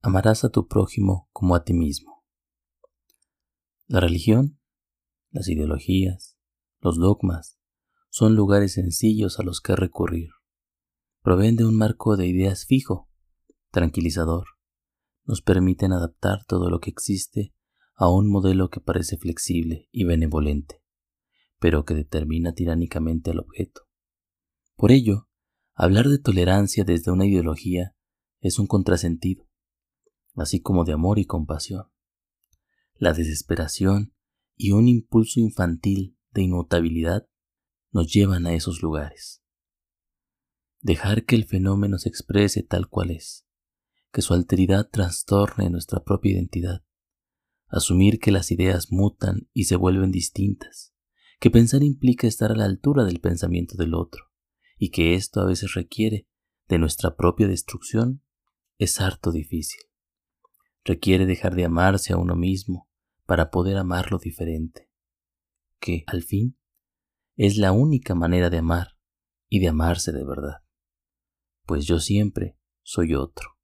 amarás a tu prójimo como a ti mismo. La religión, las ideologías, los dogmas, son lugares sencillos a los que recurrir. Proveen de un marco de ideas fijo, tranquilizador. Nos permiten adaptar todo lo que existe a un modelo que parece flexible y benevolente, pero que determina tiránicamente al objeto. Por ello, hablar de tolerancia desde una ideología es un contrasentido así como de amor y compasión. La desesperación y un impulso infantil de inmutabilidad nos llevan a esos lugares. Dejar que el fenómeno se exprese tal cual es, que su alteridad trastorne nuestra propia identidad, asumir que las ideas mutan y se vuelven distintas, que pensar implica estar a la altura del pensamiento del otro, y que esto a veces requiere de nuestra propia destrucción, es harto difícil requiere dejar de amarse a uno mismo para poder amar lo diferente, que, al fin, es la única manera de amar y de amarse de verdad, pues yo siempre soy otro.